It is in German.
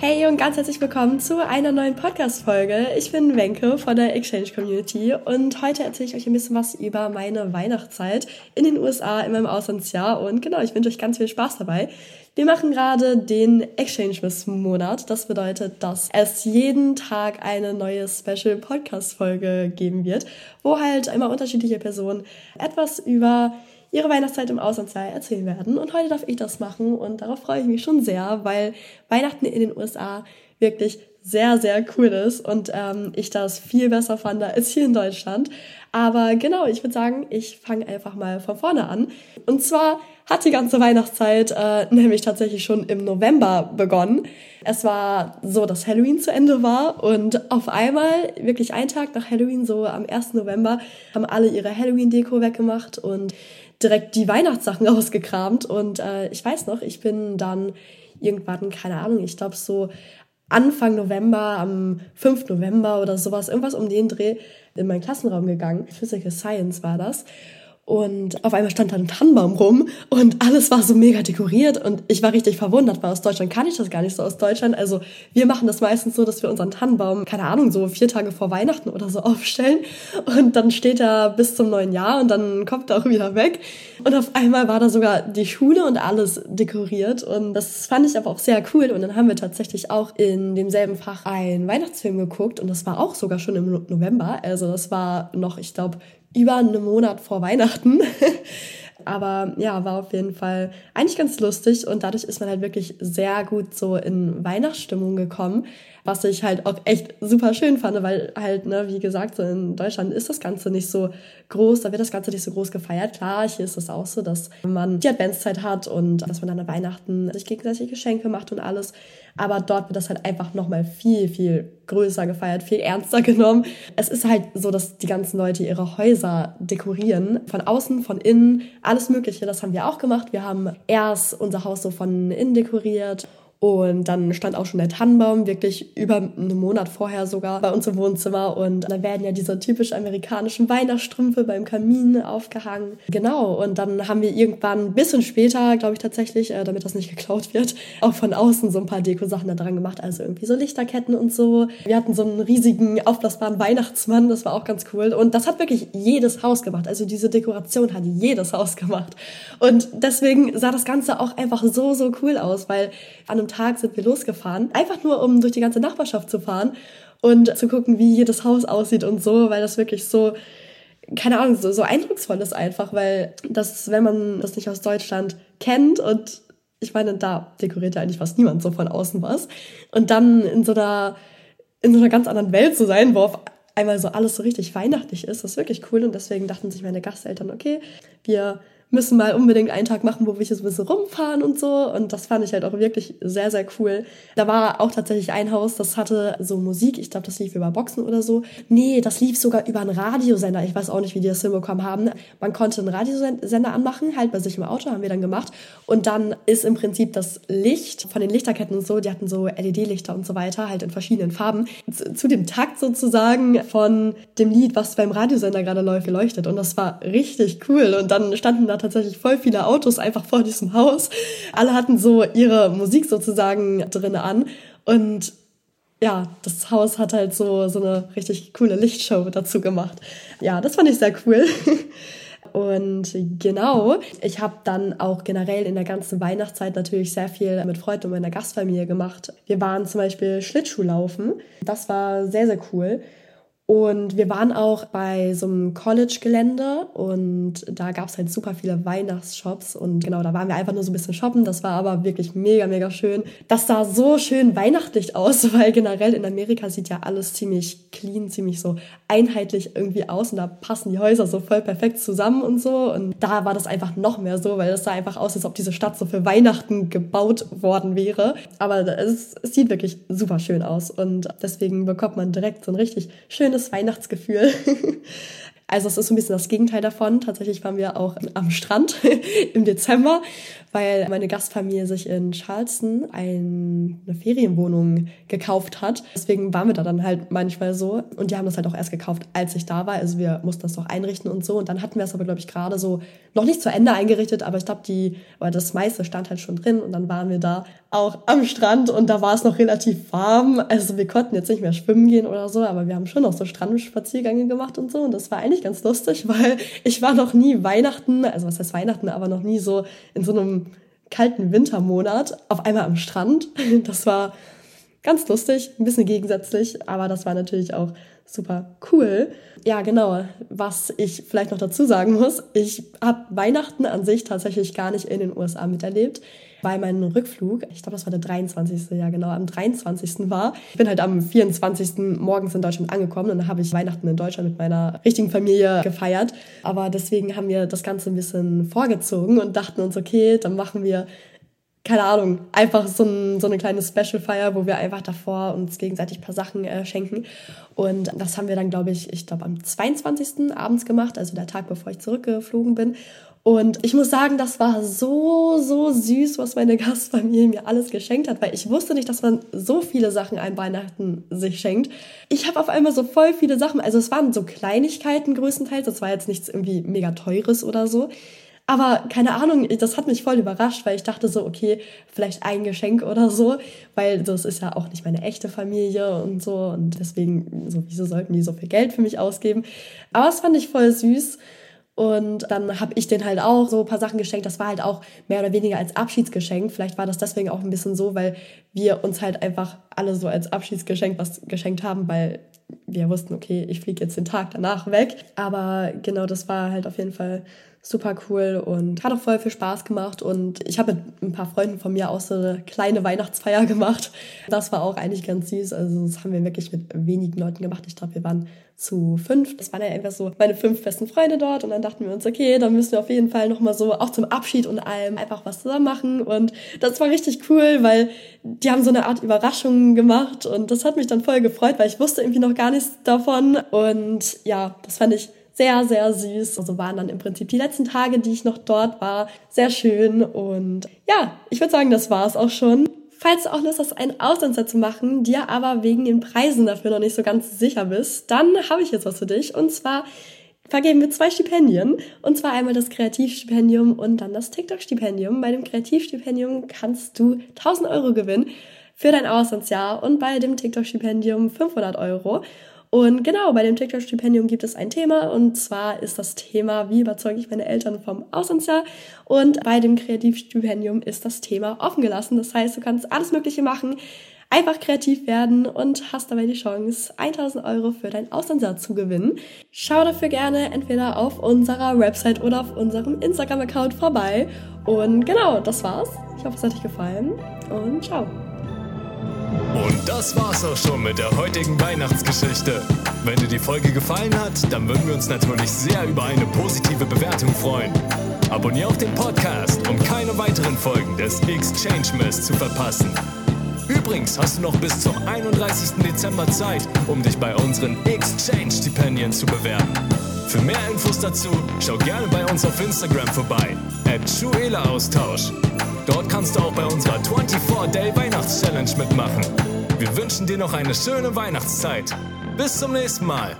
Hey und ganz herzlich willkommen zu einer neuen Podcast-Folge. Ich bin Wenke von der Exchange Community und heute erzähle ich euch ein bisschen was über meine Weihnachtszeit in den USA in meinem Auslandsjahr und genau, ich wünsche euch ganz viel Spaß dabei. Wir machen gerade den Exchange Miss Monat. Das bedeutet, dass es jeden Tag eine neue Special Podcast Folge geben wird, wo halt immer unterschiedliche Personen etwas über ihre Weihnachtszeit im Auslandsjahr erzählen werden. Und heute darf ich das machen und darauf freue ich mich schon sehr, weil Weihnachten in den USA wirklich sehr, sehr cool ist und ähm, ich das viel besser fand als hier in Deutschland. Aber genau, ich würde sagen, ich fange einfach mal von vorne an. Und zwar hat die ganze Weihnachtszeit äh, nämlich tatsächlich schon im November begonnen. Es war so, dass Halloween zu Ende war und auf einmal, wirklich einen Tag nach Halloween, so am 1. November, haben alle ihre Halloween-Deko weggemacht und direkt die Weihnachtssachen ausgekramt. Und äh, ich weiß noch, ich bin dann irgendwann, keine Ahnung, ich glaube so Anfang November, am 5. November oder sowas, irgendwas um den Dreh, in meinen Klassenraum gegangen. Physical Science war das. Und auf einmal stand da ein Tannenbaum rum und alles war so mega dekoriert und ich war richtig verwundert, weil aus Deutschland kann ich das gar nicht so aus Deutschland. Also wir machen das meistens so, dass wir unseren Tannenbaum, keine Ahnung, so vier Tage vor Weihnachten oder so aufstellen und dann steht er bis zum neuen Jahr und dann kommt er auch wieder weg. Und auf einmal war da sogar die Schule und alles dekoriert und das fand ich aber auch sehr cool und dann haben wir tatsächlich auch in demselben Fach einen Weihnachtsfilm geguckt und das war auch sogar schon im November. Also das war noch, ich glaube, über einen Monat vor Weihnachten. Aber ja, war auf jeden Fall eigentlich ganz lustig und dadurch ist man halt wirklich sehr gut so in Weihnachtsstimmung gekommen, was ich halt auch echt super schön fand, weil halt, ne, wie gesagt, so in Deutschland ist das Ganze nicht so groß, da wird das Ganze nicht so groß gefeiert. Klar, hier ist es auch so, dass man die Adventszeit hat und dass man dann an Weihnachten sich gegenseitig Geschenke macht und alles. Aber dort wird das halt einfach nochmal viel, viel größer gefeiert, viel ernster genommen. Es ist halt so, dass die ganzen Leute ihre Häuser dekorieren. Von außen, von innen, alles Mögliche. Das haben wir auch gemacht. Wir haben erst unser Haus so von innen dekoriert und dann stand auch schon der Tannenbaum wirklich über einen Monat vorher sogar bei uns im Wohnzimmer. Und dann werden ja diese typisch amerikanischen Weihnachtsstrümpfe beim Kamin aufgehangen. Genau. Und dann haben wir irgendwann ein bisschen später, glaube ich tatsächlich, äh, damit das nicht geklaut wird, auch von außen so ein paar Deko-Sachen da dran gemacht. Also irgendwie so Lichterketten und so. Wir hatten so einen riesigen aufblasbaren Weihnachtsmann. Das war auch ganz cool. Und das hat wirklich jedes Haus gemacht. Also diese Dekoration hat jedes Haus gemacht. Und deswegen sah das Ganze auch einfach so, so cool aus, weil an einem Tag sind wir losgefahren, einfach nur um durch die ganze Nachbarschaft zu fahren und zu gucken, wie jedes Haus aussieht und so, weil das wirklich so, keine Ahnung, so, so eindrucksvoll ist einfach, weil das, wenn man das nicht aus Deutschland kennt und ich meine, da dekoriert ja eigentlich fast niemand so von außen was. Und dann in so einer, in so einer ganz anderen Welt zu sein, wo auf einmal so alles so richtig weihnachtlich ist, das ist wirklich cool. Und deswegen dachten sich meine Gasteltern, okay, wir müssen mal unbedingt einen Tag machen, wo wir so ein bisschen rumfahren und so. Und das fand ich halt auch wirklich sehr, sehr cool. Da war auch tatsächlich ein Haus, das hatte so Musik. Ich glaube, das lief über Boxen oder so. Nee, das lief sogar über einen Radiosender. Ich weiß auch nicht, wie die das hinbekommen haben. Man konnte einen Radiosender anmachen, halt bei sich im Auto, haben wir dann gemacht. Und dann ist im Prinzip das Licht von den Lichterketten und so, die hatten so LED-Lichter und so weiter, halt in verschiedenen Farben, zu, zu dem Takt sozusagen von dem Lied, was beim Radiosender gerade läuft, geleuchtet. Und das war richtig cool. Und dann standen da tatsächlich voll viele Autos einfach vor diesem Haus. Alle hatten so ihre Musik sozusagen drin an und ja, das Haus hat halt so, so eine richtig coole Lichtshow dazu gemacht. Ja, das fand ich sehr cool. Und genau, ich habe dann auch generell in der ganzen Weihnachtszeit natürlich sehr viel mit Freunden und meiner Gastfamilie gemacht. Wir waren zum Beispiel Schlittschuhlaufen. Das war sehr, sehr cool. Und wir waren auch bei so einem College-Gelände und da gab es halt super viele Weihnachtsshops und genau, da waren wir einfach nur so ein bisschen shoppen. Das war aber wirklich mega, mega schön. Das sah so schön weihnachtlich aus, weil generell in Amerika sieht ja alles ziemlich clean, ziemlich so einheitlich irgendwie aus und da passen die Häuser so voll perfekt zusammen und so. Und da war das einfach noch mehr so, weil das sah einfach aus, als ob diese Stadt so für Weihnachten gebaut worden wäre. Aber es, es sieht wirklich super schön aus und deswegen bekommt man direkt so ein richtig schönes Weihnachtsgefühl. Also es ist so ein bisschen das Gegenteil davon. Tatsächlich waren wir auch am Strand im Dezember, weil meine Gastfamilie sich in Charleston eine Ferienwohnung gekauft hat. Deswegen waren wir da dann halt manchmal so. Und die haben das halt auch erst gekauft, als ich da war. Also wir mussten das noch einrichten und so. Und dann hatten wir es aber, glaube ich, gerade so noch nicht zu Ende eingerichtet, aber ich glaube, die, aber das meiste stand halt schon drin. Und dann waren wir da auch am Strand und da war es noch relativ warm. Also wir konnten jetzt nicht mehr schwimmen gehen oder so, aber wir haben schon noch so Strandspaziergänge gemacht und so. Und das war eigentlich ganz lustig, weil ich war noch nie Weihnachten, also was heißt Weihnachten, aber noch nie so in so einem kalten Wintermonat auf einmal am Strand. Das war ganz lustig, ein bisschen gegensätzlich, aber das war natürlich auch super cool. Ja, genau. Was ich vielleicht noch dazu sagen muss, ich habe Weihnachten an sich tatsächlich gar nicht in den USA miterlebt weil mein Rückflug, ich glaube, das war der 23. Ja, genau, am 23. war. Ich bin halt am 24. morgens in Deutschland angekommen und dann habe ich Weihnachten in Deutschland mit meiner richtigen Familie gefeiert. Aber deswegen haben wir das Ganze ein bisschen vorgezogen und dachten uns, okay, dann machen wir keine Ahnung, einfach so, ein, so eine kleine Special-Feier, wo wir einfach davor uns gegenseitig ein paar Sachen äh, schenken. Und das haben wir dann, glaube ich, ich glaube am 22. abends gemacht, also der Tag, bevor ich zurückgeflogen bin. Und ich muss sagen, das war so, so süß, was meine Gastfamilie mir alles geschenkt hat, weil ich wusste nicht, dass man so viele Sachen an Weihnachten sich schenkt. Ich habe auf einmal so voll viele Sachen, also es waren so Kleinigkeiten größtenteils, das war jetzt nichts irgendwie mega teures oder so. Aber keine Ahnung, das hat mich voll überrascht, weil ich dachte so, okay, vielleicht ein Geschenk oder so, weil das ist ja auch nicht meine echte Familie und so und deswegen, so, wieso sollten die so viel Geld für mich ausgeben? Aber das fand ich voll süß und dann habe ich denen halt auch so ein paar Sachen geschenkt. Das war halt auch mehr oder weniger als Abschiedsgeschenk. Vielleicht war das deswegen auch ein bisschen so, weil wir uns halt einfach alle so als Abschiedsgeschenk was geschenkt haben, weil wir wussten, okay, ich fliege jetzt den Tag danach weg. Aber genau, das war halt auf jeden Fall super cool und hat auch voll viel Spaß gemacht. Und ich habe mit ein paar Freunden von mir auch so eine kleine Weihnachtsfeier gemacht. Das war auch eigentlich ganz süß. Also das haben wir wirklich mit wenigen Leuten gemacht. Ich glaube, wir waren zu fünf. Das waren ja einfach so meine fünf besten Freunde dort. Und dann dachten wir uns, okay, dann müssen wir auf jeden Fall nochmal so auch zum Abschied und allem einfach was zusammen machen. Und das war richtig cool, weil die haben so eine Art Überraschung gemacht. Und das hat mich dann voll gefreut, weil ich wusste irgendwie noch gar nichts davon. Und ja, das fand ich sehr, sehr süß. Also waren dann im Prinzip die letzten Tage, die ich noch dort war, sehr schön. Und ja, ich würde sagen, das war es auch schon. Falls du auch Lust hast, einen Auslandsjahr zu machen, dir aber wegen den Preisen dafür noch nicht so ganz sicher bist, dann habe ich jetzt was für dich. Und zwar vergeben wir zwei Stipendien. Und zwar einmal das Kreativstipendium und dann das TikTok-Stipendium. Bei dem Kreativstipendium kannst du 1000 Euro gewinnen für dein Auslandsjahr und bei dem TikTok-Stipendium 500 Euro. Und genau, bei dem TikTok-Stipendium gibt es ein Thema und zwar ist das Thema, wie überzeuge ich meine Eltern vom Auslandsjahr? Und bei dem Kreativstipendium ist das Thema offen gelassen. Das heißt, du kannst alles Mögliche machen, einfach kreativ werden und hast dabei die Chance, 1000 Euro für dein Auslandsjahr zu gewinnen. Schau dafür gerne entweder auf unserer Website oder auf unserem Instagram-Account vorbei. Und genau, das war's. Ich hoffe, es hat euch gefallen und ciao. Und das war's auch schon mit der heutigen Weihnachtsgeschichte. Wenn dir die Folge gefallen hat, dann würden wir uns natürlich sehr über eine positive Bewertung freuen. Abonnier auch den Podcast, um keine weiteren Folgen des Exchange Mess zu verpassen. Übrigens hast du noch bis zum 31. Dezember Zeit, um dich bei unseren Exchange-Stipendien zu bewerben. Für mehr Infos dazu schau gerne bei uns auf Instagram vorbei, at Austausch. Dort kannst du auch bei unserer 24-Day Weihnachts-Challenge mitmachen. Wir wünschen dir noch eine schöne Weihnachtszeit. Bis zum nächsten Mal.